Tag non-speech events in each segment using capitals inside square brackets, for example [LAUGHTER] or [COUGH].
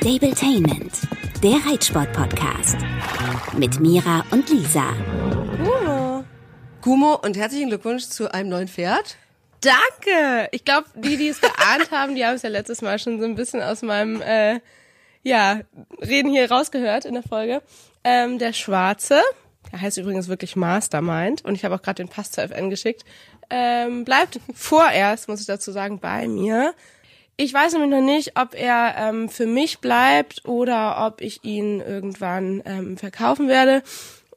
Stabletainment, der Reitsport-Podcast. Mit Mira und Lisa. Gumo. Gumo und herzlichen Glückwunsch zu einem neuen Pferd. Danke. Ich glaube, die, die es geahnt [LAUGHS] haben, die haben es ja letztes Mal schon so ein bisschen aus meinem äh, ja, Reden hier rausgehört in der Folge. Ähm, der Schwarze, der heißt übrigens wirklich Mastermind und ich habe auch gerade den Pass zur FN geschickt, ähm, bleibt [LAUGHS] vorerst, muss ich dazu sagen, bei mir. Ich weiß nämlich noch nicht, ob er ähm, für mich bleibt oder ob ich ihn irgendwann ähm, verkaufen werde.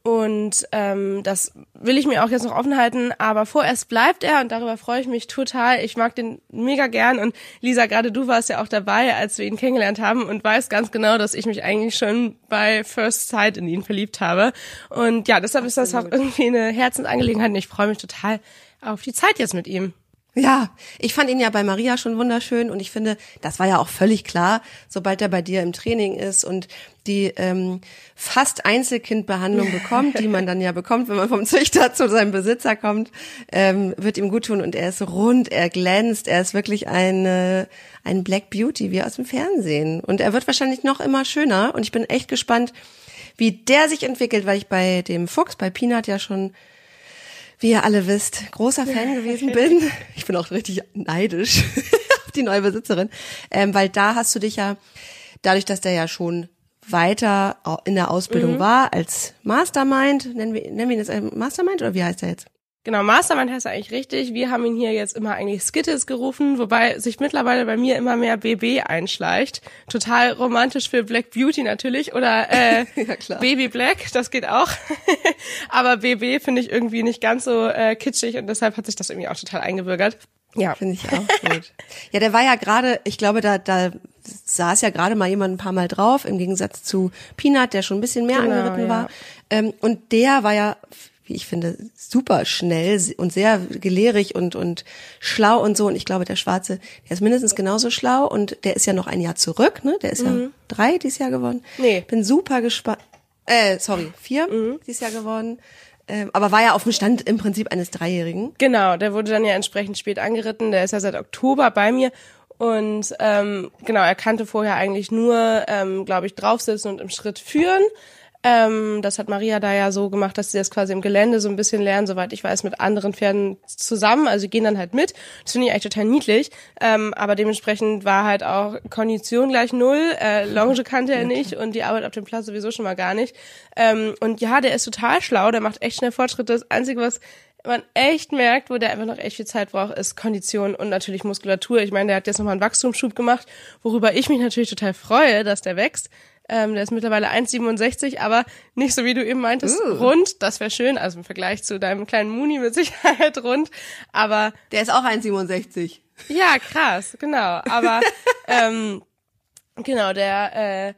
Und ähm, das will ich mir auch jetzt noch offen halten, aber vorerst bleibt er und darüber freue ich mich total. Ich mag den mega gern und Lisa, gerade du warst ja auch dabei, als wir ihn kennengelernt haben und weißt ganz genau, dass ich mich eigentlich schon bei First Sight in ihn verliebt habe. Und ja, deshalb ist das auch irgendwie eine Herzensangelegenheit und ich freue mich total auf die Zeit jetzt mit ihm. Ja, ich fand ihn ja bei Maria schon wunderschön und ich finde, das war ja auch völlig klar, sobald er bei dir im Training ist und die ähm, fast Einzelkindbehandlung [LAUGHS] bekommt, die man dann ja bekommt, wenn man vom Züchter zu seinem Besitzer kommt, ähm, wird ihm gut tun und er ist rund, er glänzt, er ist wirklich eine, ein Black Beauty wie aus dem Fernsehen. Und er wird wahrscheinlich noch immer schöner und ich bin echt gespannt, wie der sich entwickelt, weil ich bei dem Fuchs, bei Peanut ja schon wie ihr alle wisst, großer Fan [LAUGHS] gewesen bin. Ich bin auch richtig neidisch [LAUGHS] auf die neue Besitzerin, ähm, weil da hast du dich ja, dadurch, dass der ja schon weiter in der Ausbildung mhm. war als Mastermind, nennen wir, nennen wir ihn jetzt Mastermind oder wie heißt er jetzt? Genau, Mastermind heißt eigentlich richtig. Wir haben ihn hier jetzt immer eigentlich Skittles gerufen, wobei sich mittlerweile bei mir immer mehr BB einschleicht. Total romantisch für Black Beauty natürlich oder äh, [LAUGHS] ja, Baby Black, das geht auch. [LAUGHS] Aber BB finde ich irgendwie nicht ganz so äh, kitschig und deshalb hat sich das irgendwie auch total eingebürgert. Ja, finde ich auch gut. ja, der war ja gerade, ich glaube, da da saß ja gerade mal jemand ein paar Mal drauf, im Gegensatz zu Peanut, der schon ein bisschen mehr genau, angeritten ja. war. Ähm, und der war ja wie ich finde, super schnell und sehr gelehrig und, und schlau und so. Und ich glaube, der Schwarze, der ist mindestens genauso schlau und der ist ja noch ein Jahr zurück, ne? Der ist mhm. ja drei dieses Jahr geworden. Nee. Bin super gespannt. Äh, sorry, vier mhm. dieses Jahr geworden. Ähm, aber war ja auf dem Stand im Prinzip eines Dreijährigen. Genau, der wurde dann ja entsprechend spät angeritten. Der ist ja seit Oktober bei mir. Und ähm, genau, er kannte vorher eigentlich nur, ähm, glaube ich, draufsitzen und im Schritt führen. Ähm, das hat Maria da ja so gemacht, dass sie das quasi im Gelände so ein bisschen lernen, soweit ich weiß, mit anderen Pferden zusammen. Also sie gehen dann halt mit. Das finde ich eigentlich total niedlich. Ähm, aber dementsprechend war halt auch Kondition gleich null. Äh, Longe kannte er [LAUGHS] nicht und die Arbeit auf dem Platz sowieso schon mal gar nicht. Ähm, und ja, der ist total schlau, der macht echt schnell Fortschritte. Das Einzige, was man echt merkt, wo der einfach noch echt viel Zeit braucht, ist Kondition und natürlich Muskulatur. Ich meine, der hat jetzt nochmal einen Wachstumsschub gemacht, worüber ich mich natürlich total freue, dass der wächst. Ähm, der ist mittlerweile 1,67, aber nicht so wie du eben meintest, uh. rund. Das wäre schön. Also im Vergleich zu deinem kleinen Muni mit Sicherheit rund. Aber der ist auch 1,67. Ja, krass, genau. Aber [LAUGHS] ähm, genau, der äh,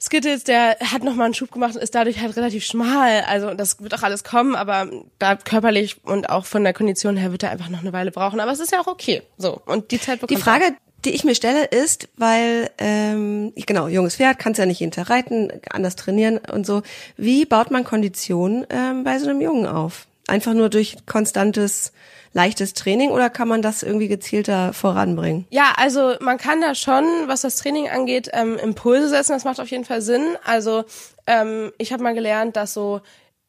Skittles, der hat nochmal einen Schub gemacht und ist dadurch halt relativ schmal. Also das wird auch alles kommen, aber da körperlich und auch von der Kondition her wird er einfach noch eine Weile brauchen. Aber es ist ja auch okay. So und die Zeit bekommt Die Frage, die ich mir stelle, ist, weil, ähm, genau, junges Pferd, kannst ja nicht jeden reiten, anders trainieren und so. Wie baut man Kondition ähm, bei so einem Jungen auf? Einfach nur durch konstantes, leichtes Training oder kann man das irgendwie gezielter voranbringen? Ja, also man kann da schon, was das Training angeht, ähm, Impulse setzen. Das macht auf jeden Fall Sinn. Also ähm, ich habe mal gelernt, dass so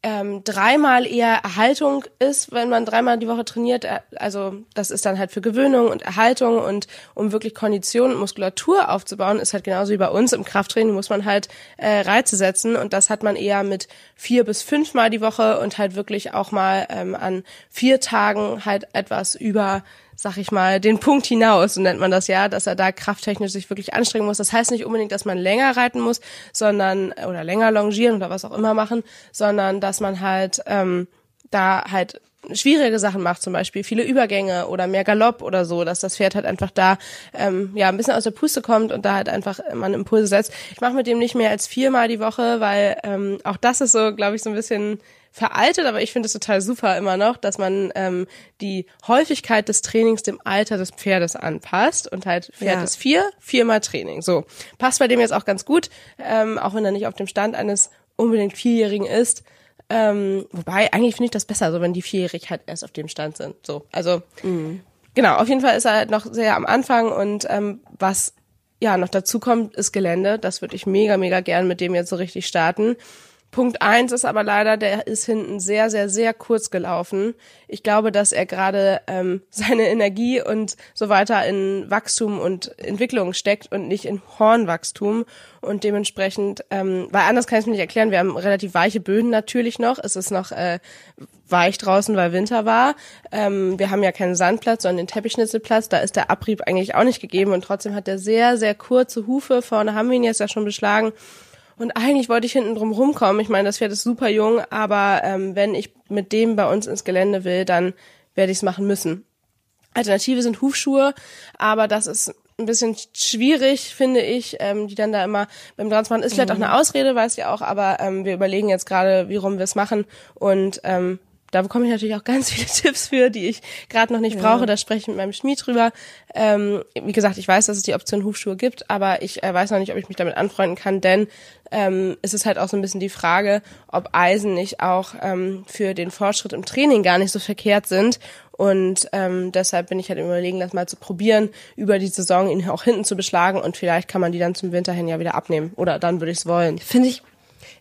ähm, dreimal eher Erhaltung ist, wenn man dreimal die Woche trainiert. Äh, also das ist dann halt für Gewöhnung und Erhaltung und um wirklich Kondition und Muskulatur aufzubauen, ist halt genauso wie bei uns im Krafttraining muss man halt äh, Reize setzen und das hat man eher mit vier bis fünfmal die Woche und halt wirklich auch mal ähm, an vier Tagen halt etwas über sag ich mal, den Punkt hinaus, so nennt man das ja, dass er da krafttechnisch sich wirklich anstrengen muss. Das heißt nicht unbedingt, dass man länger reiten muss, sondern oder länger longieren oder was auch immer machen, sondern dass man halt ähm, da halt schwierige Sachen macht, zum Beispiel viele Übergänge oder mehr Galopp oder so, dass das Pferd halt einfach da ähm, ja ein bisschen aus der Puste kommt und da halt einfach man Impulse setzt. Ich mache mit dem nicht mehr als viermal die Woche, weil ähm, auch das ist so, glaube ich, so ein bisschen veraltet, aber ich finde es total super immer noch, dass man ähm, die Häufigkeit des Trainings dem Alter des Pferdes anpasst und halt Pferd ja. ist vier, viermal Training. So passt bei dem jetzt auch ganz gut, ähm, auch wenn er nicht auf dem Stand eines unbedingt Vierjährigen ist. Ähm, wobei eigentlich finde ich das besser, so wenn die vierjährig halt erst auf dem Stand sind. So, also mhm. genau. Auf jeden Fall ist er halt noch sehr am Anfang und ähm, was ja, noch dazu kommt, ist Gelände. Das würde ich mega, mega gern mit dem jetzt so richtig starten. Punkt eins ist aber leider, der ist hinten sehr, sehr, sehr kurz gelaufen. Ich glaube, dass er gerade ähm, [LAUGHS] seine Energie und so weiter in Wachstum und Entwicklung steckt und nicht in Hornwachstum. Und dementsprechend, ähm, weil anders kann ich es mir nicht erklären, wir haben relativ weiche Böden natürlich noch. Es ist noch äh, weich draußen, weil Winter war. Ähm, wir haben ja keinen Sandplatz, sondern den Teppichschnitzelplatz. Da ist der Abrieb eigentlich auch nicht gegeben. Und trotzdem hat er sehr, sehr kurze Hufe. Vorne haben wir ihn jetzt ja schon beschlagen. Und eigentlich wollte ich hinten drum rumkommen. Ich meine, das Pferd ist super jung, aber ähm, wenn ich mit dem bei uns ins Gelände will, dann werde ich es machen müssen. Alternative sind Hufschuhe, aber das ist ein bisschen schwierig, finde ich, ähm, die dann da immer beim Dranz machen. Ist vielleicht auch eine Ausrede, weiß ich auch, aber ähm, wir überlegen jetzt gerade, wie rum wir es machen. Und ähm, da bekomme ich natürlich auch [LAUGHS] ganz viele Tipps für, die ich gerade noch nicht ja. brauche. Da spreche ich mit meinem Schmied drüber. Ähm, wie gesagt, ich weiß, dass es die Option Hufschuhe gibt, aber ich äh, weiß noch nicht, ob ich mich damit anfreunden kann, denn ähm, es ist halt auch so ein bisschen die Frage, ob Eisen nicht auch ähm, für den Fortschritt im Training gar nicht so verkehrt sind. Und ähm, deshalb bin ich halt überlegen, das mal zu probieren, über die Saison ihn auch hinten zu beschlagen und vielleicht kann man die dann zum Winter hin ja wieder abnehmen. Oder dann würde ich es wollen. Finde ich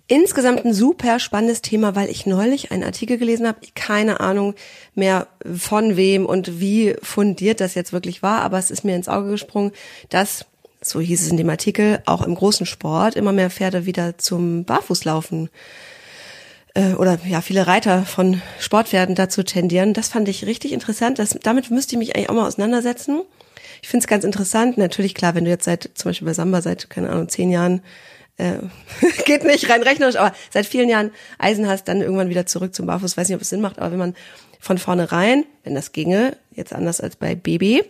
insgesamt ein super spannendes Thema, weil ich neulich einen Artikel gelesen habe, keine Ahnung mehr von wem und wie fundiert das jetzt wirklich war, aber es ist mir ins Auge gesprungen, dass so hieß es in dem Artikel, auch im großen Sport immer mehr Pferde wieder zum Barfußlaufen äh, oder ja, viele Reiter von Sportpferden dazu tendieren. Das fand ich richtig interessant. Das, damit müsste ich mich eigentlich auch mal auseinandersetzen. Ich finde es ganz interessant. Natürlich, klar, wenn du jetzt seit, zum Beispiel bei Samba seit, keine Ahnung, zehn Jahren äh, [LAUGHS] geht nicht rein rechnerisch, aber seit vielen Jahren Eisen hast, dann irgendwann wieder zurück zum Barfuß. Weiß nicht, ob es Sinn macht, aber wenn man von vornherein, wenn das ginge, jetzt anders als bei Baby,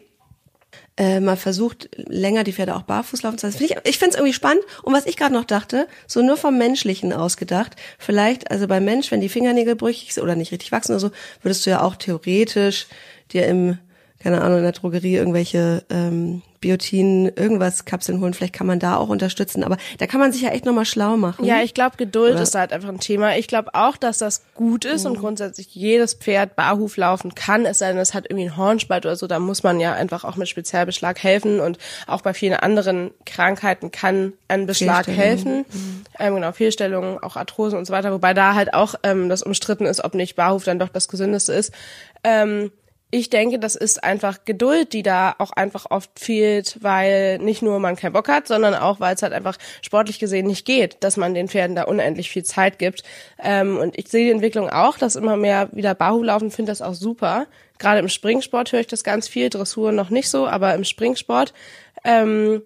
äh, mal versucht, länger die Pferde auch barfuß laufen zu lassen. Find ich ich finde es irgendwie spannend. Und was ich gerade noch dachte, so nur vom Menschlichen ausgedacht, vielleicht, also beim Mensch, wenn die Fingernägel brüchig sind oder nicht richtig wachsen oder so, würdest du ja auch theoretisch dir im keine Ahnung, in der Drogerie irgendwelche ähm, Biotin, irgendwas Kapseln holen. Vielleicht kann man da auch unterstützen. Aber da kann man sich ja echt nochmal schlau machen. Ja, ich glaube, Geduld Oder? ist halt einfach ein Thema. Ich glaube auch, dass das gut ist mhm. und grundsätzlich jedes Pferd barhuf laufen kann, es sei denn, es hat irgendwie einen Hornspalt oder so. Da muss man ja einfach auch mit Spezialbeschlag helfen. Und auch bei vielen anderen Krankheiten kann ein Beschlag helfen. Mhm. Ähm, genau, Fehlstellungen, auch Arthrosen und so weiter. Wobei da halt auch ähm, das umstritten ist, ob nicht Barhuf dann doch das Gesündeste ist. Ähm, ich denke, das ist einfach Geduld, die da auch einfach oft fehlt, weil nicht nur man keinen Bock hat, sondern auch, weil es halt einfach sportlich gesehen nicht geht, dass man den Pferden da unendlich viel Zeit gibt. Ähm, und ich sehe die Entwicklung auch, dass immer mehr wieder Bahu laufen, finde das auch super. Gerade im Springsport höre ich das ganz viel, Dressur noch nicht so, aber im Springsport. Ähm,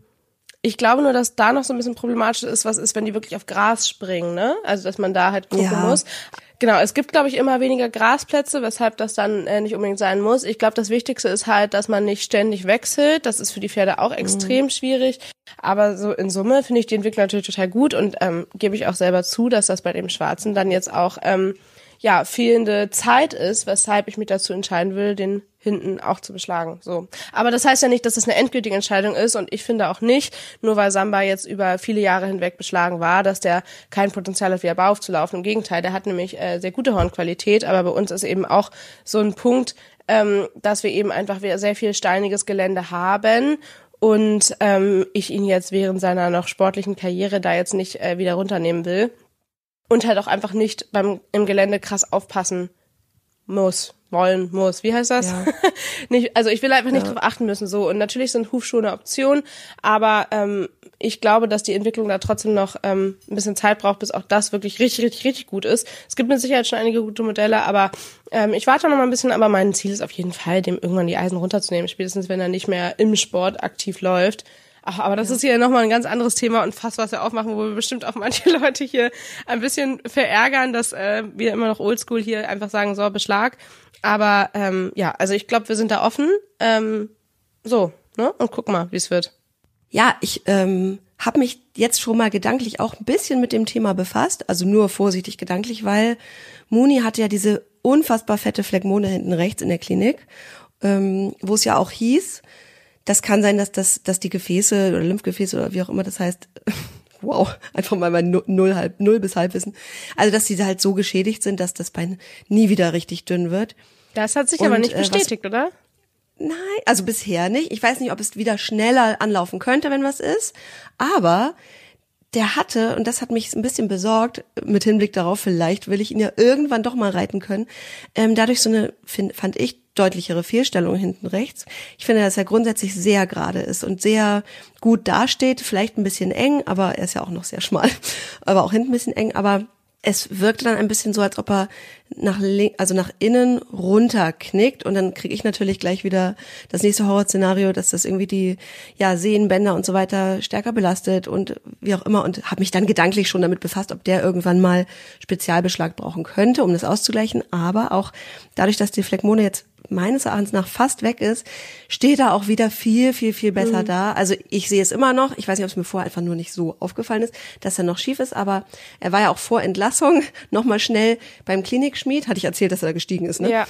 ich glaube nur, dass da noch so ein bisschen problematisch ist, was ist, wenn die wirklich auf Gras springen, ne? Also, dass man da halt gucken ja. muss. Genau, es gibt, glaube ich, immer weniger Grasplätze, weshalb das dann äh, nicht unbedingt sein muss. Ich glaube, das Wichtigste ist halt, dass man nicht ständig wechselt. Das ist für die Pferde auch extrem mhm. schwierig. Aber so in Summe finde ich die Entwicklung natürlich total gut und ähm, gebe ich auch selber zu, dass das bei dem Schwarzen dann jetzt auch ähm, ja fehlende Zeit ist, weshalb ich mich dazu entscheiden will, den hinten auch zu beschlagen. So. Aber das heißt ja nicht, dass das eine endgültige Entscheidung ist und ich finde auch nicht, nur weil Samba jetzt über viele Jahre hinweg beschlagen war, dass der kein Potenzial hat, wieder Bau aufzulaufen. Im Gegenteil, der hat nämlich äh, sehr gute Hornqualität, aber bei uns ist eben auch so ein Punkt, ähm, dass wir eben einfach wieder sehr viel steiniges Gelände haben und ähm, ich ihn jetzt während seiner noch sportlichen Karriere da jetzt nicht äh, wieder runternehmen will und halt auch einfach nicht beim im Gelände krass aufpassen muss wollen muss. Wie heißt das? Ja. [LAUGHS] nicht, also ich will einfach nicht ja. drauf achten müssen. So und natürlich sind Hufschuhe eine Option, aber ähm, ich glaube, dass die Entwicklung da trotzdem noch ähm, ein bisschen Zeit braucht, bis auch das wirklich richtig, richtig, richtig gut ist. Es gibt mit Sicherheit schon einige gute Modelle, aber ähm, ich warte noch mal ein bisschen. Aber mein Ziel ist auf jeden Fall, dem irgendwann die Eisen runterzunehmen, spätestens wenn er nicht mehr im Sport aktiv läuft. Ach, aber das ja. ist hier nochmal ein ganz anderes Thema und fast was wir aufmachen, wo wir bestimmt auch manche [LAUGHS] Leute hier ein bisschen verärgern, dass äh, wir immer noch oldschool hier einfach sagen, so, Beschlag. Aber ähm, ja, also ich glaube, wir sind da offen. Ähm, so, ne? Und guck mal, wie es wird. Ja, ich ähm, habe mich jetzt schon mal gedanklich auch ein bisschen mit dem Thema befasst, also nur vorsichtig gedanklich, weil Muni hatte ja diese unfassbar fette Phlegmone hinten rechts in der Klinik, ähm, wo es ja auch hieß, das kann sein, dass das, dass die Gefäße oder Lymphgefäße oder wie auch immer das heißt, [LAUGHS] wow, einfach mal bei null, halb, null bis halb wissen. Also, dass die halt so geschädigt sind, dass das Bein nie wieder richtig dünn wird. Das hat sich Und, aber nicht bestätigt, äh, was, oder? Nein, also bisher nicht. Ich weiß nicht, ob es wieder schneller anlaufen könnte, wenn was ist. Aber der hatte, und das hat mich ein bisschen besorgt, mit Hinblick darauf, vielleicht will ich ihn ja irgendwann doch mal reiten können, ähm, dadurch so eine, find, fand ich, deutlichere Fehlstellung hinten rechts. Ich finde, dass er grundsätzlich sehr gerade ist und sehr gut dasteht, vielleicht ein bisschen eng, aber er ist ja auch noch sehr schmal, [LAUGHS] aber auch hinten ein bisschen eng, aber es wirkte dann ein bisschen so, als ob er nach also nach innen runter knickt und dann kriege ich natürlich gleich wieder das nächste Horrorszenario, dass das irgendwie die ja Sehnenbänder und so weiter stärker belastet und wie auch immer und habe mich dann gedanklich schon damit befasst, ob der irgendwann mal Spezialbeschlag brauchen könnte, um das auszugleichen, aber auch dadurch, dass die Phlegmone jetzt meines Erachtens nach fast weg ist, steht er auch wieder viel, viel, viel besser mhm. da. Also ich sehe es immer noch. Ich weiß nicht, ob es mir vorher einfach nur nicht so aufgefallen ist, dass er noch schief ist, aber er war ja auch vor Entlassung [LAUGHS] nochmal schnell beim Klinikschmied. Hatte ich erzählt, dass er da gestiegen ist, ne? Ja.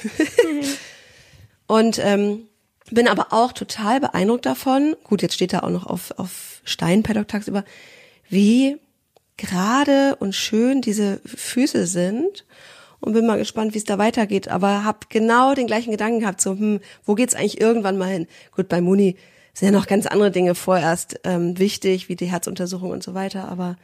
[LAUGHS] Und ähm, bin aber auch total beeindruckt davon. Gut, jetzt steht er auch noch auf, auf Stein Paddock tagsüber, wie gerade und schön diese Füße sind und bin mal gespannt, wie es da weitergeht. Aber habe genau den gleichen Gedanken gehabt, so, hm, wo geht's eigentlich irgendwann mal hin? Gut, bei Muni sind ja noch ganz andere Dinge vorerst ähm, wichtig, wie die Herzuntersuchung und so weiter, aber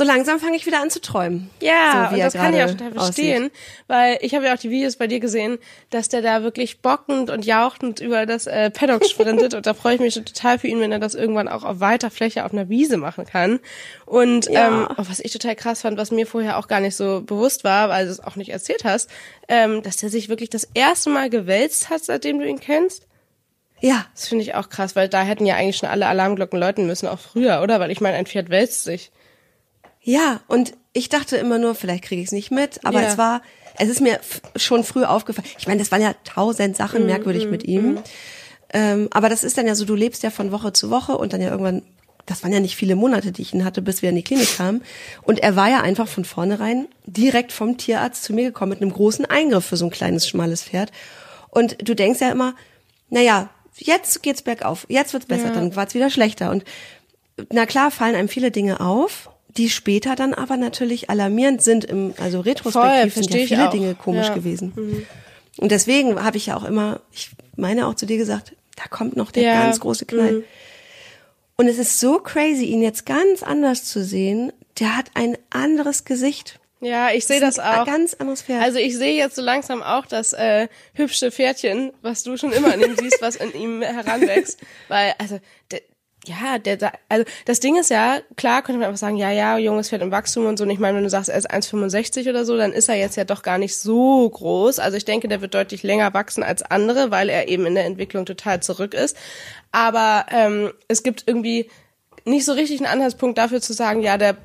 so langsam fange ich wieder an zu träumen. Ja, so, und das kann ich auch total verstehen, aussieht. weil ich habe ja auch die Videos bei dir gesehen, dass der da wirklich bockend und jauchend über das äh, Paddock sprintet [LAUGHS] und da freue ich mich schon total für ihn, wenn er das irgendwann auch auf weiter Fläche auf einer Wiese machen kann. Und ja. ähm, oh, was ich total krass fand, was mir vorher auch gar nicht so bewusst war, weil du es auch nicht erzählt hast, ähm, dass der sich wirklich das erste Mal gewälzt hat, seitdem du ihn kennst. Ja. Das finde ich auch krass, weil da hätten ja eigentlich schon alle Alarmglocken läuten müssen, auch früher, oder? Weil ich meine, ein Pferd wälzt sich. Ja, und ich dachte immer nur, vielleicht kriege ich es nicht mit, aber ja. es war, es ist mir schon früh aufgefallen. Ich meine, das waren ja tausend Sachen mm, merkwürdig mm, mit ihm. Mm. Ähm, aber das ist dann ja so, du lebst ja von Woche zu Woche und dann ja irgendwann, das waren ja nicht viele Monate, die ich ihn hatte, bis wir in die Klinik kamen. Und er war ja einfach von vornherein direkt vom Tierarzt zu mir gekommen mit einem großen Eingriff für so ein kleines, schmales Pferd. Und du denkst ja immer, naja, jetzt geht's bergauf, jetzt wird's besser, ja. dann war's wieder schlechter. Und na klar fallen einem viele Dinge auf die später dann aber natürlich alarmierend sind, im, also retrospektiv Voll, sind ja viele Dinge komisch ja. gewesen. Mhm. Und deswegen habe ich ja auch immer, ich meine auch zu dir gesagt, da kommt noch der ja. ganz große Knall. Mhm. Und es ist so crazy, ihn jetzt ganz anders zu sehen. Der hat ein anderes Gesicht. Ja, ich sehe das, das auch. Ganz anderes Pferd. Also ich sehe jetzt so langsam auch das äh, hübsche Pferdchen, was du schon immer in ihm siehst, was in ihm heranwächst. [LAUGHS] Weil, also, der, ja, der, also das Ding ist ja, klar könnte man einfach sagen, ja, ja, junges Pferd im Wachstum und so. Und ich meine, wenn du sagst, er ist 1,65 oder so, dann ist er jetzt ja doch gar nicht so groß. Also ich denke, der wird deutlich länger wachsen als andere, weil er eben in der Entwicklung total zurück ist. Aber ähm, es gibt irgendwie nicht so richtig einen Anhaltspunkt dafür zu sagen, ja, der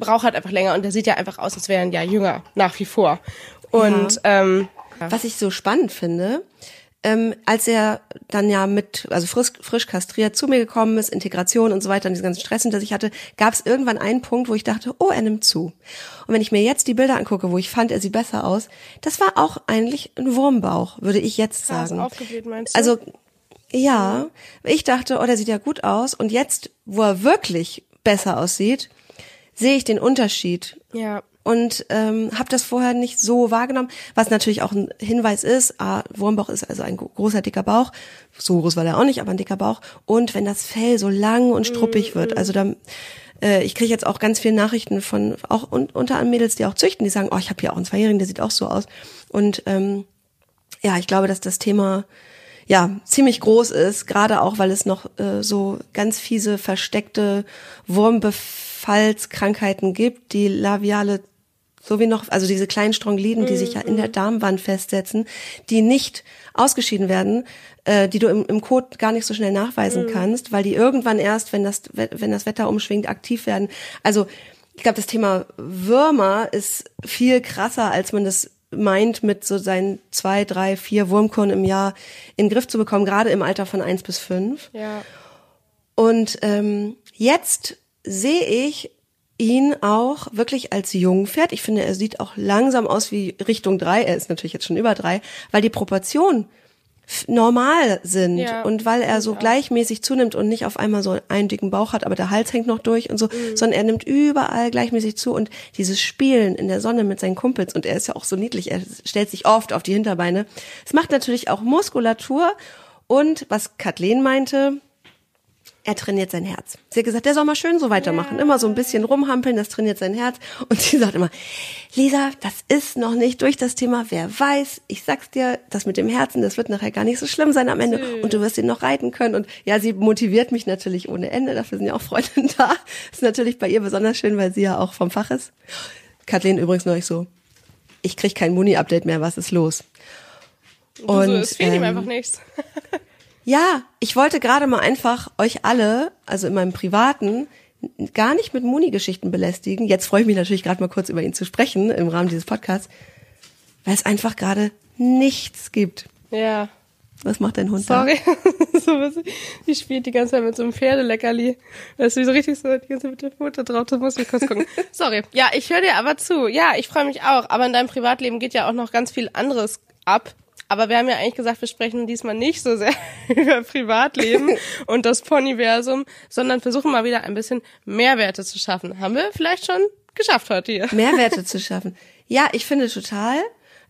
braucht halt einfach länger und der sieht ja einfach aus, als wäre er ein Jahr jünger, nach wie vor. Und ja. ähm, was ich so spannend finde, ähm, als er dann ja mit, also frisch, frisch kastriert zu mir gekommen ist, Integration und so weiter und diesen ganzen Stress hinter sich hatte, gab es irgendwann einen Punkt, wo ich dachte, oh, er nimmt zu. Und wenn ich mir jetzt die Bilder angucke, wo ich fand, er sieht besser aus, das war auch eigentlich ein Wurmbauch, würde ich jetzt sagen. Krass, aufgebläht, meinst du? Also ja, ich dachte, oh, der sieht ja gut aus. Und jetzt, wo er wirklich besser aussieht, sehe ich den Unterschied. Ja und ähm, habe das vorher nicht so wahrgenommen, was natürlich auch ein Hinweis ist, ah, Wurmbauch ist also ein großer dicker Bauch, so groß war der auch nicht, aber ein dicker Bauch. Und wenn das Fell so lang und struppig wird, also dann äh, ich kriege jetzt auch ganz viele Nachrichten von auch un, unter anderem Mädels, die auch züchten, die sagen, oh, ich habe hier auch einen Zweijährigen, der sieht auch so aus. Und ähm, ja, ich glaube, dass das Thema ja ziemlich groß ist, gerade auch, weil es noch äh, so ganz fiese versteckte Wurmbefallskrankheiten gibt, die labiale so wie noch, also diese kleinen Strongliden, die sich ja in der mhm. Darmwand festsetzen, die nicht ausgeschieden werden, äh, die du im, im Kot gar nicht so schnell nachweisen mhm. kannst, weil die irgendwann erst, wenn das, wenn das Wetter umschwingt, aktiv werden. Also ich glaube, das Thema Würmer ist viel krasser, als man das meint, mit so seinen zwei, drei, vier Wurmkurren im Jahr in den Griff zu bekommen, gerade im Alter von eins bis fünf. Ja. Und ähm, jetzt sehe ich ihn auch wirklich als Jungpferd. Ich finde, er sieht auch langsam aus wie Richtung drei. Er ist natürlich jetzt schon über drei, weil die Proportion normal sind Ja, und weil er so gleichmäßig zunimmt und nicht auf einmal so einen dicken Bauch hat, aber der Hals hängt noch durch und so, Mhm. sondern er nimmt überall gleichmäßig zu und dieses Spielen in der Sonne mit seinen Kumpels und er ist ja auch so niedlich, er stellt sich oft auf die Hinterbeine. Es macht natürlich auch Muskulatur und was Kathleen meinte, er trainiert sein Herz. Sie hat gesagt, der soll mal schön so weitermachen. Immer so ein bisschen rumhampeln, das trainiert sein Herz. Und sie sagt immer, Lisa, das ist noch nicht durch das Thema. Wer weiß, ich sag's dir, das mit dem Herzen, das wird nachher gar nicht so schlimm sein am Ende. Und du wirst ihn noch reiten können. Und ja, sie motiviert mich natürlich ohne Ende. Dafür sind ja auch Freundinnen da. Ist natürlich bei ihr besonders schön, weil sie ja auch vom Fach ist. Kathleen übrigens neulich so, ich krieg kein Muni-Update mehr, was ist los? Du so, es fehlt ihm ähm, einfach nichts. Ja, ich wollte gerade mal einfach euch alle, also in meinem privaten, gar nicht mit Muni-Geschichten belästigen. Jetzt freue ich mich natürlich gerade mal kurz über ihn zu sprechen im Rahmen dieses Podcasts, weil es einfach gerade nichts gibt. ja. Was macht dein Hund da? Sorry. [LAUGHS] so was, die spielt die ganze Zeit mit so einem Pferdeleckerli. Das ist so richtig so die ganze Zeit mit der Mutter drauf. Das muss ich kurz gucken. [LAUGHS] Sorry. Ja, ich höre dir aber zu. Ja, ich freue mich auch. Aber in deinem Privatleben geht ja auch noch ganz viel anderes ab. Aber wir haben ja eigentlich gesagt, wir sprechen diesmal nicht so sehr [LAUGHS] über Privatleben [LAUGHS] und das Ponyversum, sondern versuchen mal wieder ein bisschen Mehrwerte zu schaffen. Haben wir vielleicht schon geschafft heute hier. Mehrwerte [LAUGHS] zu schaffen. Ja, ich finde total.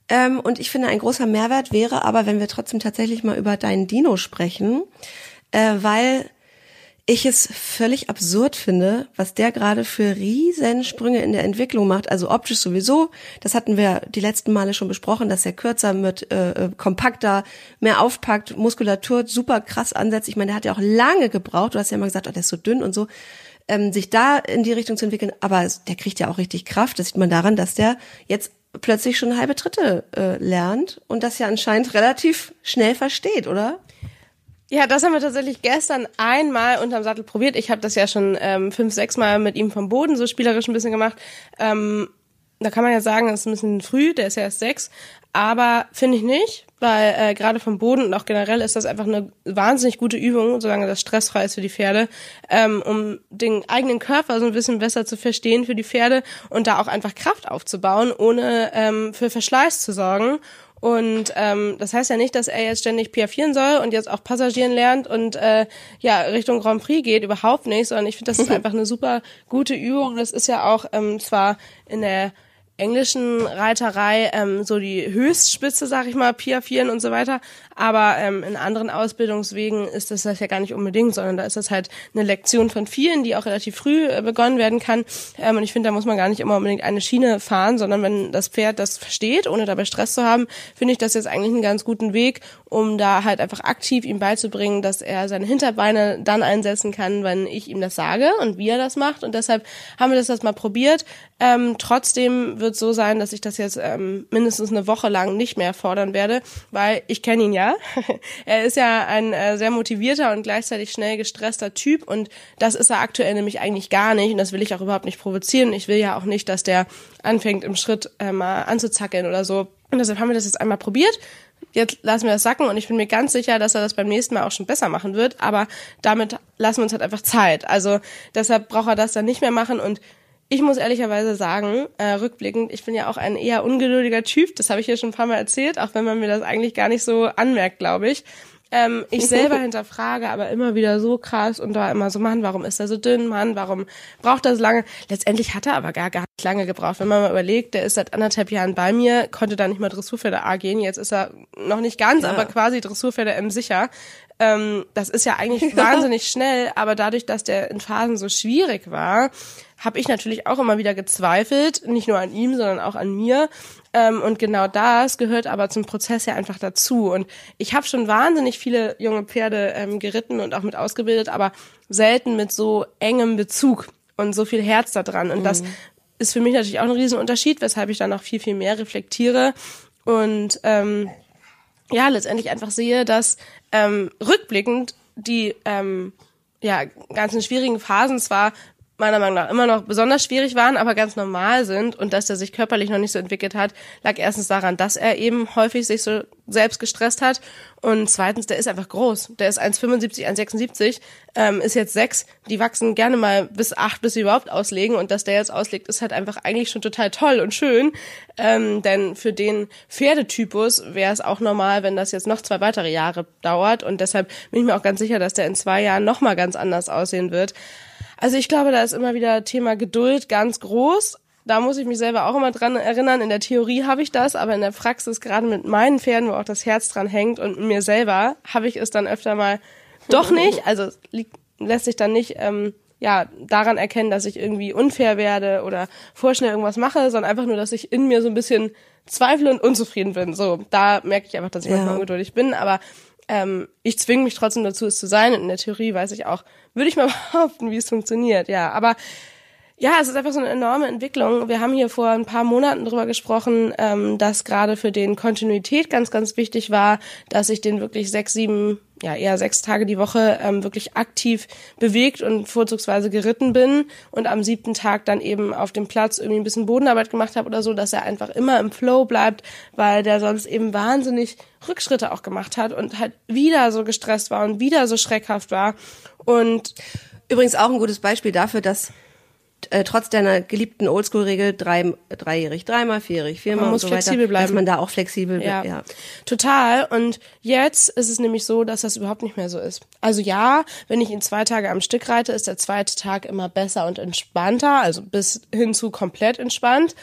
Ähm, und ich finde, ein großer Mehrwert wäre aber, wenn wir trotzdem tatsächlich mal über deinen Dino sprechen, äh, weil ich es völlig absurd finde, was der gerade für Riesensprünge in der Entwicklung macht. Also optisch sowieso. Das hatten wir die letzten Male schon besprochen, dass er kürzer wird, äh, äh, kompakter, mehr aufpackt, Muskulatur super krass ansetzt. Ich meine, der hat ja auch lange gebraucht. Du hast ja immer gesagt, oh, der ist so dünn und so. Ähm, sich da in die Richtung zu entwickeln. Aber der kriegt ja auch richtig Kraft. Das sieht man daran, dass der jetzt plötzlich schon halbe Tritte äh, lernt und das ja anscheinend [LAUGHS] relativ schnell versteht, oder? Ja, das haben wir tatsächlich gestern einmal unterm Sattel probiert. Ich habe das ja schon ähm, fünf, sechs Mal mit ihm vom Boden so spielerisch ein bisschen gemacht. Ähm, da kann man ja sagen, das ist ein bisschen früh, der ist ja erst sechs. Aber finde ich nicht, weil äh, gerade vom Boden und auch generell ist das einfach eine wahnsinnig gute Übung, solange das stressfrei ist für die Pferde, ähm, um den eigenen Körper so ein bisschen besser zu verstehen für die Pferde und da auch einfach Kraft aufzubauen, ohne ähm, für Verschleiß zu sorgen. Und ähm, das heißt ja nicht, dass er jetzt ständig piaffieren soll und jetzt auch Passagieren lernt und äh, ja Richtung Grand Prix geht, überhaupt nicht, sondern ich finde, das ist [LAUGHS] einfach eine super gute Übung. Das ist ja auch ähm, zwar in der englischen Reiterei ähm, so die Höchstspitze, sag ich mal, Piaffieren und so weiter. Aber ähm, in anderen Ausbildungswegen ist das das ja gar nicht unbedingt, sondern da ist das halt eine Lektion von vielen, die auch relativ früh äh, begonnen werden kann. Ähm, und ich finde, da muss man gar nicht immer unbedingt eine Schiene fahren, sondern wenn das Pferd das versteht, ohne dabei Stress zu haben, finde ich das jetzt eigentlich einen ganz guten Weg, um da halt einfach aktiv ihm beizubringen, dass er seine Hinterbeine dann einsetzen kann, wenn ich ihm das sage und wie er das macht. Und deshalb haben wir das jetzt mal probiert. Ähm, trotzdem wird so sein, dass ich das jetzt ähm, mindestens eine Woche lang nicht mehr fordern werde, weil ich kenne ihn ja. [LAUGHS] er ist ja ein äh, sehr motivierter und gleichzeitig schnell gestresster Typ und das ist er aktuell nämlich eigentlich gar nicht und das will ich auch überhaupt nicht provozieren. Ich will ja auch nicht, dass der anfängt im Schritt äh, mal anzuzackeln oder so. Und deshalb haben wir das jetzt einmal probiert. Jetzt lassen wir das sacken und ich bin mir ganz sicher, dass er das beim nächsten Mal auch schon besser machen wird. Aber damit lassen wir uns halt einfach Zeit. Also deshalb braucht er das dann nicht mehr machen und ich muss ehrlicherweise sagen, äh, rückblickend, ich bin ja auch ein eher ungeduldiger Typ. Das habe ich hier schon ein paar Mal erzählt, auch wenn man mir das eigentlich gar nicht so anmerkt, glaube ich. Ähm, ich selber [LAUGHS] hinterfrage aber immer wieder so krass und da immer so, Mann, warum ist er so dünn, Mann, warum braucht er so lange? Letztendlich hat er aber gar, gar nicht lange gebraucht. Wenn man mal überlegt, der ist seit anderthalb Jahren bei mir, konnte da nicht mal Dressurpferde A gehen, jetzt ist er noch nicht ganz, Ja. aber quasi Dressurpferde M sicher. Ähm, das ist ja eigentlich [LAUGHS] wahnsinnig schnell, aber dadurch, dass der in Phasen so schwierig war, habe ich natürlich auch immer wieder gezweifelt, nicht nur an ihm, sondern auch an mir. Ähm, und genau das gehört aber zum Prozess ja einfach dazu. Und ich habe schon wahnsinnig viele junge Pferde ähm, geritten und auch mit ausgebildet, aber selten mit so engem Bezug und so viel Herz da dran. Und das ist für mich natürlich auch ein Riesenunterschied, weshalb ich dann noch viel, viel mehr reflektiere. Und ähm, ja, letztendlich einfach sehe, dass ähm, rückblickend die ähm, ja, ganzen schwierigen Phasen zwar meiner Meinung nach immer noch besonders schwierig waren, aber ganz normal sind und dass er sich körperlich noch nicht so entwickelt hat, lag erstens daran, dass er eben häufig sich so selbst gestresst hat und zweitens, der ist einfach groß. Der ist 1,75, 1,76, ähm, ist jetzt sechs. Die wachsen gerne mal bis acht, bis sie überhaupt auslegen und dass der jetzt auslegt, ist halt einfach eigentlich schon total toll und schön, ähm, denn für den Pferdetypus wäre es auch normal, wenn das jetzt noch zwei weitere Jahre dauert und deshalb bin ich mir auch ganz sicher, dass der in zwei Jahren noch mal ganz anders aussehen wird. Also ich glaube, da ist immer wieder Thema Geduld ganz groß. Da muss ich mich selber auch immer dran erinnern. In der Theorie habe ich das, aber in der Praxis, gerade mit meinen Pferden, wo auch das Herz dran hängt und mir selber, habe ich es dann öfter mal doch [LAUGHS] nicht. Also liegt, lässt sich dann nicht ähm, ja daran erkennen, dass ich irgendwie unfair werde oder vorschnell irgendwas mache, sondern einfach nur, dass ich in mir so ein bisschen zweifle und unzufrieden bin. So, da merke ich einfach, dass ich ja. manchmal ungeduldig bin, aber ähm, ich zwinge mich trotzdem dazu, es zu sein. Und in der Theorie weiß ich auch, würde ich mal [LAUGHS] behaupten, wie es funktioniert. Ja, aber ja, es ist einfach so eine enorme Entwicklung. Wir haben hier vor ein paar Monaten drüber gesprochen, ähm, dass gerade für den Kontinuität ganz, ganz wichtig war, dass ich den wirklich sechs, sieben, ja eher sechs Tage die Woche ähm, wirklich aktiv bewegt und vorzugsweise geritten bin und am siebten Tag dann eben auf dem Platz irgendwie ein bisschen Bodenarbeit gemacht habe oder so, dass er einfach immer im Flow bleibt, weil der sonst eben wahnsinnig Rückschritte auch gemacht hat und halt wieder so gestresst war und wieder so schreckhaft war. Und Übrigens auch ein gutes Beispiel dafür, dass äh, trotz deiner geliebten Oldschool-Regel drei, dreijährig dreimal, vierjährig viermal man muss so flexibel weiter, bleiben. dass man da auch flexibel ja. wird. Ja. Total. Und jetzt ist es nämlich so, dass das überhaupt nicht mehr so ist. Also ja, wenn ich ihn zwei Tage am Stück reite, ist der zweite Tag immer besser und entspannter, also bis hin zu komplett entspannt.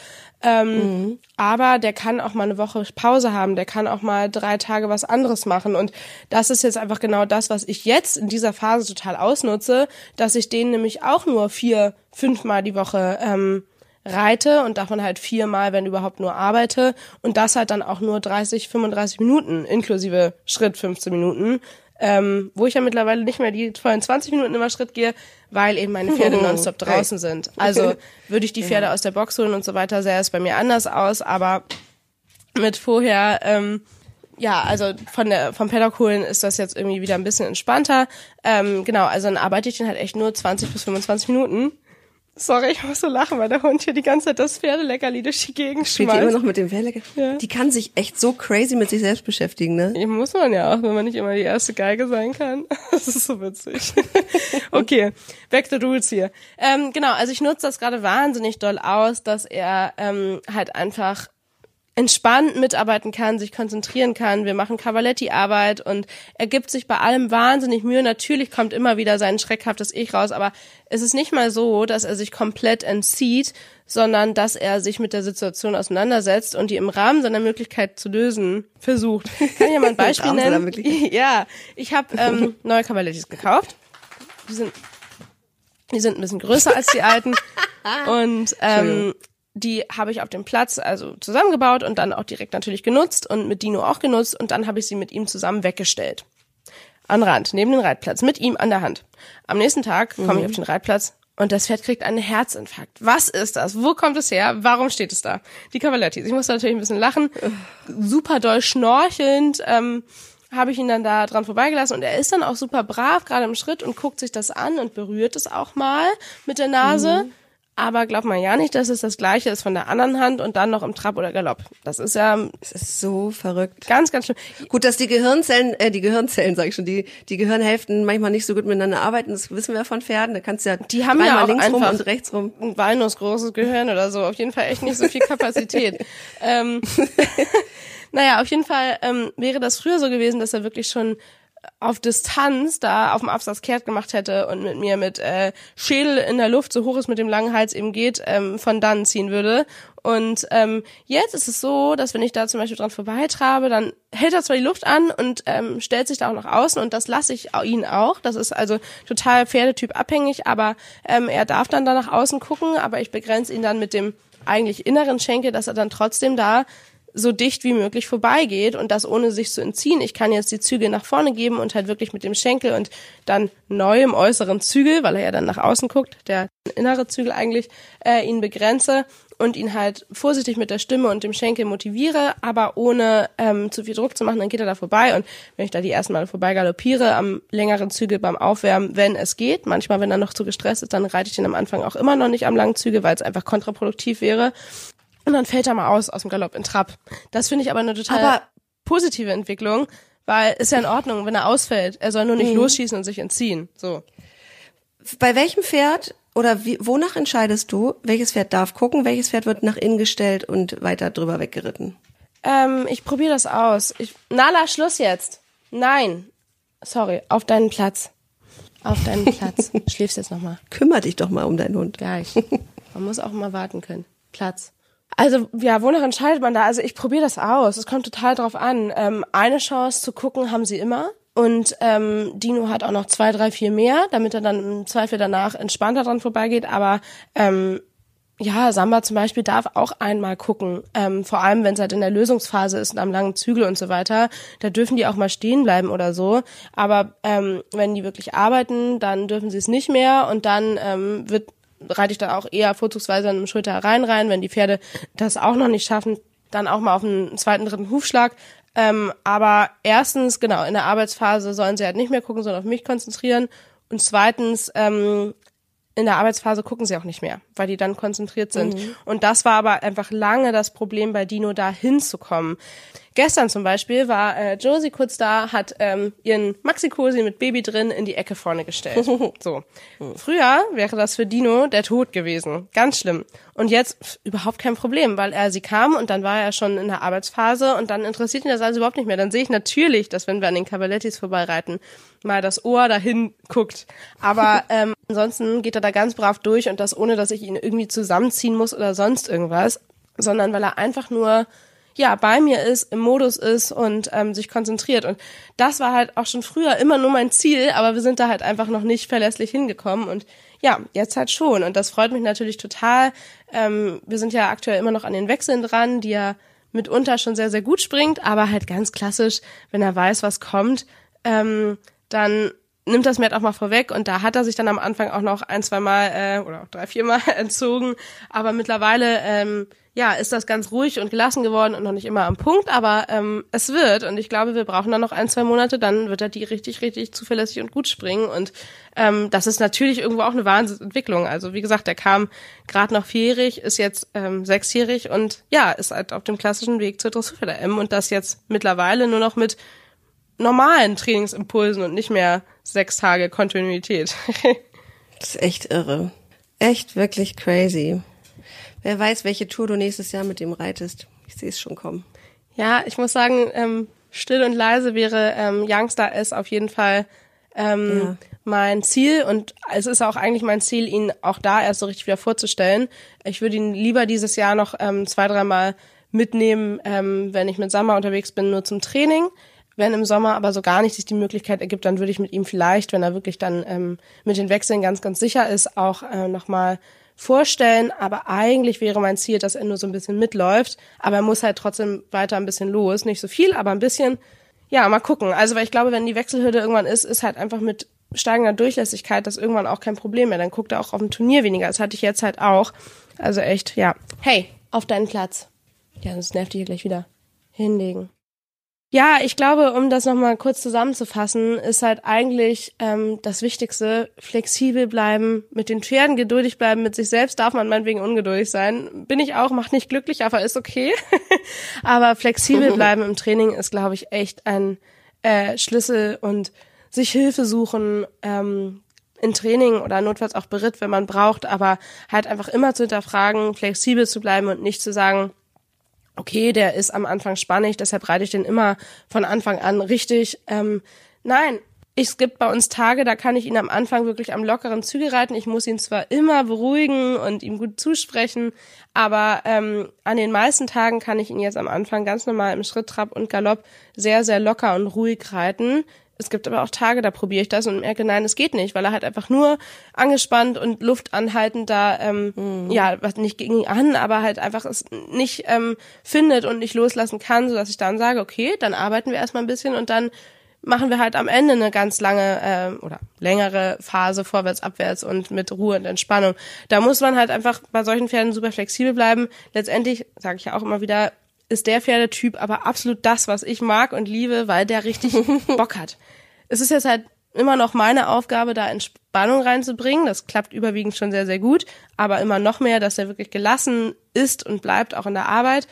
Ähm, mhm. Aber der kann auch mal eine Woche Pause haben, der kann auch mal drei Tage was anderes machen. Und das ist jetzt einfach genau das, was ich jetzt in dieser Phase total ausnutze, dass ich den nämlich auch nur vier, fünfmal die Woche ähm, reite und davon halt viermal, wenn überhaupt, nur arbeite. Und das halt dann auch nur 30, 35 Minuten, inklusive Schritt 15 Minuten ähm, wo ich ja mittlerweile nicht mehr die vollen 20 Minuten immer Schritt gehe, weil eben meine Pferde [LAUGHS] nonstop draußen sind. Also [LAUGHS] würde ich die Pferde ja. aus der Box holen und so weiter, sähe es bei mir anders aus, aber mit vorher, ähm, ja, also von der vom Paddock holen ist das jetzt irgendwie wieder ein bisschen entspannter. Ähm, genau, also dann arbeite ich den halt echt nur 20 bis 25 Minuten Sorry, ich muss so lachen, weil der Hund hier die ganze Zeit das Pferdeleckerli durch die Gegend Spielt schmeißt. die immer noch mit dem Pferdeleckerli? Ja. Die kann sich echt so crazy mit sich selbst beschäftigen, ne? Ja, muss man ja auch, wenn man nicht immer die erste Geige sein kann. [LAUGHS] Das ist so witzig. [LAUGHS] okay, back to rules hier. Ähm, genau, also ich nutze das gerade wahnsinnig doll aus, dass er ähm, halt einfach entspannt mitarbeiten kann, sich konzentrieren kann. Wir machen Cavaletti-Arbeit und er gibt sich bei allem wahnsinnig Mühe. Natürlich kommt immer wieder sein schreckhaftes Ich raus, aber es ist nicht mal so, dass er sich komplett entzieht, sondern dass er sich mit der Situation auseinandersetzt und die im Rahmen seiner Möglichkeit zu lösen versucht. [LAUGHS] Kann ich ja mal ein Beispiel nennen? [LAUGHS] ja, ich habe ähm, neue Cavalettis gekauft. Die sind, die sind ein bisschen größer als die alten [LAUGHS] und ähm, die habe ich auf dem Platz also zusammengebaut und dann auch direkt natürlich genutzt und mit Dino auch genutzt und dann habe ich sie mit ihm zusammen weggestellt. An Rand, neben den Reitplatz, mit ihm an der Hand. Am nächsten Tag komme mhm. ich auf den Reitplatz und das Pferd kriegt einen Herzinfarkt. Was ist das? Wo kommt es her? Warum steht es da? Die Cavalettis. Ich musste natürlich ein bisschen lachen. Super doll schnorchelnd. Ähm, habe ich ihn dann da dran vorbeigelassen und er ist dann auch super brav, gerade im Schritt und guckt sich das an und berührt es auch mal mit der Nase. Mhm. Aber glaubt man ja nicht, dass es das gleiche ist von der anderen Hand und dann noch im Trab oder Galopp. Das ist ja. Es ist so verrückt. Ganz, ganz schlimm. Gut, dass die Gehirnzellen, äh, die Gehirnzellen, sag ich schon, die, die Gehirnhälften manchmal nicht so gut miteinander arbeiten. Das wissen wir von Pferden. Da kannst du ja die haben ja auch links rum und rechts rum. Ein Walnuss großes Gehirn oder so. Auf jeden Fall echt nicht so viel Kapazität. [LAUGHS] ähm, [LAUGHS] naja, auf jeden Fall ähm, wäre das früher so gewesen, dass er wirklich schon auf Distanz da auf dem Absatz kehrt gemacht hätte und mit mir mit äh, Schädel in der Luft, so hoch es mit dem langen Hals eben geht, ähm, von dann ziehen würde. Und ähm, jetzt ist es so, dass wenn ich da zum Beispiel dran vorbeitrabe, dann hält er zwar die Luft an und ähm, stellt sich da auch nach außen und das lasse ich ihn auch. Das ist also total Pferdetyp abhängig, aber ähm, er darf dann da nach außen gucken, aber ich begrenze ihn dann mit dem eigentlich inneren Schenkel, dass er dann trotzdem da so dicht wie möglich vorbeigeht und das ohne sich zu entziehen. Ich kann jetzt die Züge nach vorne geben und halt wirklich mit dem Schenkel und dann neu im äußeren Zügel, weil er ja dann nach außen guckt, der innere Zügel eigentlich, äh, ihn begrenze und ihn halt vorsichtig mit der Stimme und dem Schenkel motiviere, aber ohne ähm, zu viel Druck zu machen, dann geht er da vorbei und wenn ich da die ersten Mal vorbei galoppiere, am längeren Zügel beim Aufwärmen, wenn es geht, manchmal, wenn er noch zu gestresst ist, dann reite ich den am Anfang auch immer noch nicht am langen Zügel, weil es einfach kontraproduktiv wäre und dann fällt er mal aus aus dem Galopp in Trab. Das finde ich aber eine total Aber- positive Entwicklung, weil ist ja in Ordnung, wenn er ausfällt. Er soll nur nicht losschießen und sich entziehen. So. Bei welchem Pferd oder wie, wonach entscheidest du, welches Pferd darf gucken, welches Pferd wird nach innen gestellt und weiter drüber weggeritten? Ähm, ich probiere das aus. Ich, Nala, Schluss jetzt. Nein. Sorry, auf deinen Platz. Auf deinen Platz. [LAUGHS] Schläfst jetzt nochmal. Kümmer dich doch mal um deinen Hund. Gleich. Man muss auch mal warten können. Platz. Also, ja, wonach entscheidet man da? Also, ich probiere das aus. Es kommt total drauf an. Ähm, eine Chance zu gucken haben sie immer. Und ähm, Dino hat auch noch zwei, drei, vier mehr, damit er dann im Zweifel danach entspannter dran vorbeigeht. Aber ähm, ja, Samba zum Beispiel darf auch einmal gucken. Ähm, vor allem, wenn es halt in der Lösungsphase ist und am langen Zügel und so weiter. Da dürfen die auch mal stehen bleiben oder so. Aber ähm, wenn die wirklich arbeiten, dann dürfen sie es nicht mehr. Und dann ähm, wird reite ich da auch eher vorzugsweise an einem Schulter herein rein, wenn die Pferde das auch noch nicht schaffen, dann auch mal auf einen zweiten, dritten Hufschlag. Ähm, aber erstens, genau, in der Arbeitsphase sollen sie halt nicht mehr gucken, sondern auf mich konzentrieren. Und zweitens, ähm, in der Arbeitsphase gucken sie auch nicht mehr, weil die dann konzentriert sind. Und das war aber einfach lange das Problem bei Dino, da hinzukommen. Gestern zum Beispiel war äh, Josie kurz da, hat ähm, ihren Maxi-Cosi mit Baby drin in die Ecke vorne gestellt. [LAUGHS] So. Früher wäre das für Dino der Tod gewesen. Ganz schlimm. Und jetzt pf, überhaupt kein Problem, weil er sie kam und dann war er schon in der Arbeitsphase und dann interessiert ihn das alles überhaupt nicht mehr. Dann sehe ich natürlich, dass wenn wir an den Cavalettis vorbeireiten, mal das Ohr dahin guckt. Aber [LAUGHS] ähm, ansonsten geht er da ganz brav durch und das ohne, dass ich ihn irgendwie zusammenziehen muss oder sonst irgendwas, sondern weil er einfach nur ja, bei mir ist, im Modus ist und ähm, sich konzentriert. Und das war halt auch schon früher immer nur mein Ziel, aber wir sind da halt einfach noch nicht verlässlich hingekommen. Und ja, jetzt halt schon. Und das freut mich natürlich total. Ähm, wir sind ja aktuell immer noch an den Wechseln dran, die er mitunter schon sehr, sehr gut springt, aber halt ganz klassisch, wenn er weiß, was kommt, ähm, dann nimmt das Matt auch mal vorweg und da hat er sich dann am Anfang auch noch ein, zwei Mal äh, oder auch drei, vier Mal [LAUGHS] entzogen. Aber mittlerweile ähm, ja ist das ganz ruhig und gelassen geworden und noch nicht immer am Punkt, aber ähm, es wird und ich glaube, wir brauchen dann noch ein, zwei Monate, dann wird er die richtig, richtig zuverlässig und gut springen und ähm, das ist natürlich irgendwo auch eine Wahnsinnsentwicklung. Also wie gesagt, der kam gerade noch vierjährig, ist jetzt ähm, sechsjährig und ja, ist halt auf dem klassischen Weg zur Dressur der M und das jetzt mittlerweile nur noch mit normalen Trainingsimpulsen und nicht mehr sechs Tage Kontinuität. [LAUGHS] Das ist echt irre. Echt wirklich crazy. Wer weiß, welche Tour du nächstes Jahr mit ihm reitest. Ich sehe es schon kommen. ja, ich muss sagen, ähm, still und leise wäre ähm, Youngster S auf jeden Fall ähm, Ja. mein Ziel und es ist auch eigentlich mein Ziel, ihn auch da erst so richtig wieder vorzustellen. Ich würde ihn lieber dieses Jahr noch ähm, zwei, dreimal mitnehmen, ähm, wenn ich mit Summer unterwegs bin, nur zum Training. Wenn im Sommer aber so gar nicht sich die Möglichkeit ergibt, dann würde ich mit ihm vielleicht, wenn er wirklich dann ähm, mit den Wechseln ganz, ganz sicher ist, auch äh, nochmal vorstellen. Aber eigentlich wäre mein Ziel, dass er nur so ein bisschen mitläuft. Aber er muss halt trotzdem weiter ein bisschen los. Nicht so viel, aber ein bisschen. Ja, mal gucken. Also, weil ich glaube, wenn die Wechselhürde irgendwann ist, ist halt einfach mit steigender Durchlässigkeit das irgendwann auch kein Problem mehr. Dann guckt er auch auf dem Turnier weniger. Das hatte ich jetzt halt auch. Also echt, ja. Hey, auf deinen Platz. Ja, sonst nervt die hier gleich wieder. Hinlegen. Ja, ich glaube, um das nochmal kurz zusammenzufassen, ist halt eigentlich ähm, das Wichtigste, flexibel bleiben, mit den Pferden geduldig bleiben, mit sich selbst darf man meinetwegen ungeduldig sein. Bin ich auch, macht nicht glücklich, aber ist okay. [LAUGHS] aber flexibel [LAUGHS] bleiben im Training ist, glaube ich, echt ein äh, Schlüssel und sich Hilfe suchen, ähm, in Training oder notfalls auch Beritt, wenn man braucht, aber halt einfach immer zu hinterfragen, flexibel zu bleiben und nicht zu sagen, okay, der ist am Anfang spannig, deshalb reite ich den immer von Anfang an richtig. Ähm, nein, es gibt bei uns Tage, da kann ich ihn am Anfang wirklich am lockeren Zügel reiten. Ich muss ihn zwar immer beruhigen und ihm gut zusprechen, aber ähm, an den meisten Tagen kann ich ihn jetzt am Anfang ganz normal im Schritt, Trab und Galopp sehr, sehr locker und ruhig reiten. Es gibt aber auch Tage, da probiere ich das und merke, nein, es geht nicht, weil er halt einfach nur angespannt und luftanhaltend da, ähm, mhm. ja, was nicht gegen an, aber halt einfach es nicht ähm, findet und nicht loslassen kann, sodass ich dann sage, okay, dann arbeiten wir erstmal ein bisschen und dann machen wir halt am Ende eine ganz lange äh, oder längere Phase vorwärts, abwärts und mit Ruhe und Entspannung. Da muss man halt einfach bei solchen Pferden super flexibel bleiben. Letztendlich, sage ich ja auch immer wieder, ist der Pferdetyp aber absolut das, was ich mag und liebe, weil der richtig [LAUGHS] Bock hat. Es ist jetzt halt immer noch meine Aufgabe, da Entspannung reinzubringen. Das klappt überwiegend schon sehr, sehr gut, aber immer noch mehr, dass er wirklich gelassen ist und bleibt, auch in der Arbeit.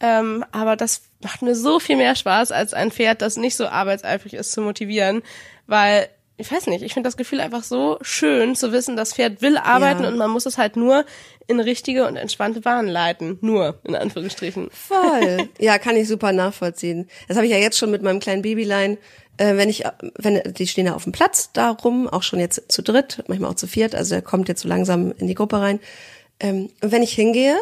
Ähm, aber das macht mir so viel mehr Spaß, als ein Pferd, das nicht so arbeitseifrig ist, zu motivieren, weil ich weiß nicht, ich finde das Gefühl einfach so schön zu wissen, das Pferd will arbeiten ja. und man muss es halt nur in richtige und entspannte Bahnen leiten. Nur, in Anführungsstrichen. Voll. [LAUGHS] Ja, kann ich super nachvollziehen. Das habe ich ja jetzt schon mit meinem kleinen Babylein. Äh, wenn ich, wenn die stehen ja auf dem Platz da rum, auch schon jetzt zu dritt, manchmal auch zu viert, also er kommt jetzt so langsam in die Gruppe rein. Ähm, und wenn ich hingehe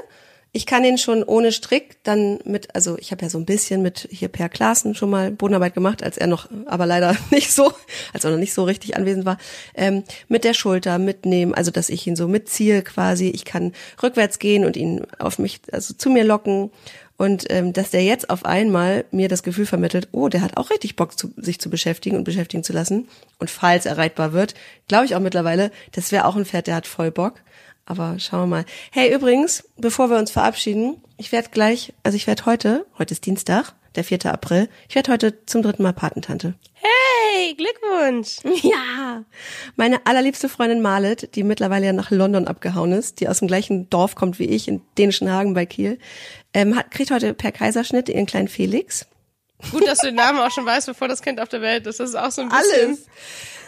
ich kann den schon ohne Strick dann mit, also ich habe ja so ein bisschen mit hier Per Klaassen schon mal Bodenarbeit gemacht, als er noch, aber leider [LAUGHS] nicht so, als er noch nicht so richtig anwesend war, ähm, mit der Schulter mitnehmen, also dass ich ihn so mitziehe quasi. Ich kann rückwärts gehen und ihn auf mich, also zu mir locken. Und ähm, dass der jetzt auf einmal mir das Gefühl vermittelt, oh, der hat auch richtig Bock, zu, sich zu beschäftigen und beschäftigen zu lassen. Und falls er reitbar wird, glaube ich auch mittlerweile, das wäre auch ein Pferd, der hat voll Bock. Aber schauen wir mal. Hey, übrigens, bevor wir uns verabschieden, ich werde gleich, also ich werde heute, heute ist Dienstag, der 4. April, ich werde heute zum dritten Mal Patentante. Hey, Glückwunsch! [LAUGHS] Ja, meine allerliebste Freundin Marlet, die mittlerweile ja nach London abgehauen ist, die aus dem gleichen Dorf kommt wie ich, in dänischen Hagen bei Kiel, ähm, hat, kriegt heute per Kaiserschnitt ihren kleinen Felix. Gut, dass du den Namen auch schon weißt, bevor das Kind auf der Welt ist. Das ist auch so ein bisschen. Alles.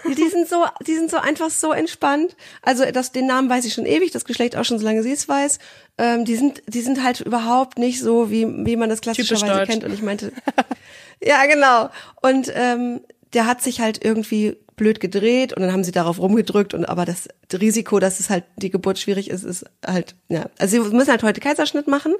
Die sind so, die sind so einfach so entspannt. Also das, den Namen weiß ich schon ewig, das Geschlecht auch schon so lange sie es weiß. Ähm, die sind, die sind halt überhaupt nicht so, wie, wie man das klassischerweise kennt. Und ich meinte, [LAUGHS] ja genau. Und ähm, der hat sich halt irgendwie blöd gedreht und dann haben sie darauf rumgedrückt und aber das Risiko, dass es halt die Geburt schwierig ist, ist halt, ja. Also sie müssen halt heute Kaiserschnitt machen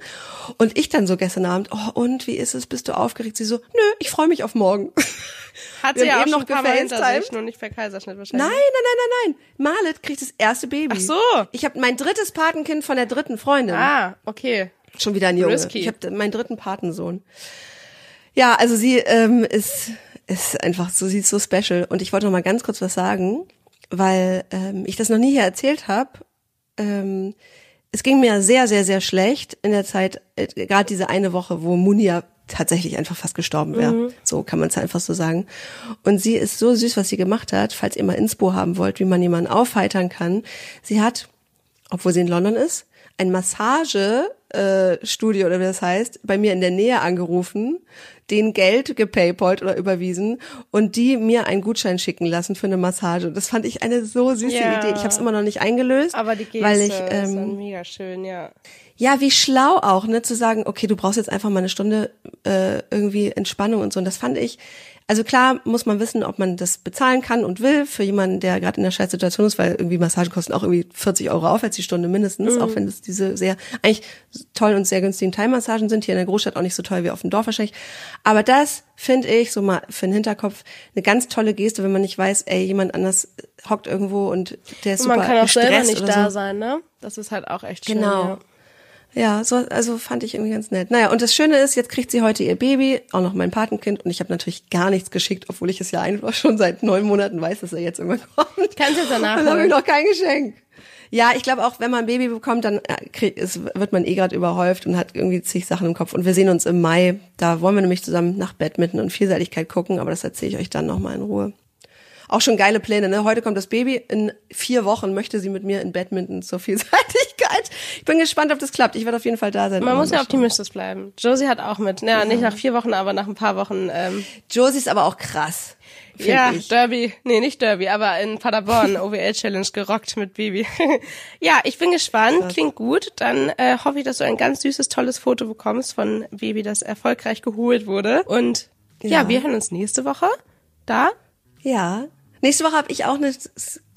und ich dann so gestern Abend, oh und, wie ist es, bist du aufgeregt? Sie so, nö, ich freue mich auf morgen. [LAUGHS] Hat sie ja auch eben noch gefacetimed. Nur nicht per Kaiserschnitt wahrscheinlich. Nein, nein, nein, nein, nein. Marlet kriegt das erste Baby. Ach so. Ich habe mein drittes Patenkind von der dritten Freundin. Ah, okay. Schon wieder ein Junge. Risky. Ich habe meinen dritten Patensohn. Ja, also sie ähm, ist ist einfach so, sie ist so special. Und ich wollte noch mal ganz kurz was sagen, weil ähm, ich das noch nie hier erzählt habe. Ähm, es ging mir sehr, sehr, sehr schlecht in der Zeit, äh, gerade diese eine Woche, wo Munia tatsächlich einfach fast gestorben wäre. Mhm. So kann man es einfach so sagen. Und sie ist so süß, was sie gemacht hat, falls ihr mal Inspo haben wollt, wie man jemanden aufheitern kann. Sie hat, obwohl sie in London ist, ein Massagestudio äh, oder wie das heißt, bei mir in der Nähe angerufen, den Geld gepaypalt oder überwiesen und die mir einen Gutschein schicken lassen für eine Massage. Das fand ich eine so süße ja. Idee. Ich habe es immer noch nicht eingelöst, aber die Geste weil ich ähm, ist mega schön, ja. Ja, wie schlau auch, ne, zu sagen, okay, du brauchst jetzt einfach mal eine Stunde äh, irgendwie Entspannung und so. Und das fand ich also klar muss man wissen, ob man das bezahlen kann und will für jemanden, der gerade in der Scheißsituation ist, weil irgendwie Massagen kosten auch irgendwie 40 Euro aufwärts die Stunde mindestens, mhm. auch wenn das diese sehr, eigentlich toll und sehr günstigen Thai-Massagen sind, hier in der Großstadt auch nicht so toll wie auf dem Dorf wahrscheinlich. Aber das finde ich so mal für den Hinterkopf eine ganz tolle Geste, wenn man nicht weiß, ey, jemand anders hockt irgendwo und der ist und super Man kann auch selber nicht da so. sein, ne? Das ist halt auch echt schön. Genau. Ja. Ja, so, also fand ich irgendwie ganz nett. Naja, und das Schöne ist, jetzt kriegt sie heute ihr Baby, auch noch mein Patenkind, und ich habe natürlich gar nichts geschickt, obwohl ich es ja einfach [LAUGHS] schon seit neun Monaten weiß, dass er jetzt irgendwann [LAUGHS] kommt. Kannst du jetzt danach Dann habe ich noch kein Geschenk. Ja, ich glaube auch, wenn man ein Baby bekommt, dann äh, krieg, es wird man eh gerade überhäuft und hat irgendwie zig Sachen im Kopf. Und wir sehen uns im Mai. Da wollen wir nämlich zusammen nach Badminton und Vielseitigkeit gucken, aber das erzähle ich euch dann nochmal in Ruhe auch schon geile Pläne. Ne? Heute kommt das Baby. In vier Wochen möchte sie mit mir in Badminton zur Vielseitigkeit. Ich bin gespannt, ob das klappt. Ich werde auf jeden Fall da sein. Man muss ja optimistisch bleiben. Josie hat auch mit. Ja, ja, nicht nach vier Wochen, aber nach ein paar Wochen. Ähm Josie ist aber auch krass. Ja, ich. Derby, nee, nicht Derby, aber in Paderborn [LAUGHS] OWL Challenge gerockt mit Baby. [LAUGHS] ja, ich bin gespannt, Krass. klingt gut. Dann äh, hoffe ich, dass du ein ganz süßes, tolles Foto bekommst von Baby, das erfolgreich geholt wurde. Und ja, ja wir hören uns nächste Woche da. Ja, Nächste Woche habe ich auch eine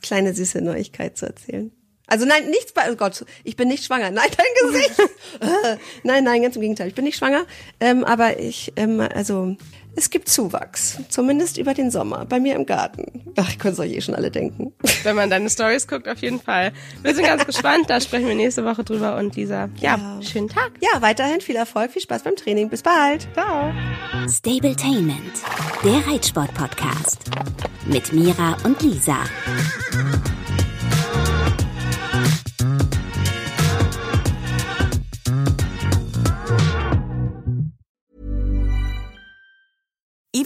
kleine süße Neuigkeit zu erzählen. Also nein, nichts bei, oh Gott, ich bin nicht schwanger. Nein, dein Gesicht. [LAUGHS] Nein, nein, ganz im Gegenteil. Ich bin nicht schwanger. Ähm, aber ich, ähm, also es gibt Zuwachs. Zumindest über den Sommer. Bei mir im Garten. Ach, ich könnte es euch eh schon alle denken. Wenn man deine Stories guckt, auf jeden Fall. Wir sind ganz gespannt. Da sprechen wir nächste Woche drüber. Und Lisa, ja, ja, schönen Tag. Ja, weiterhin viel Erfolg, viel Spaß beim Training. Bis bald. Ciao. Stabletainment, der Reitsport-Podcast. Mit Mira und Lisa.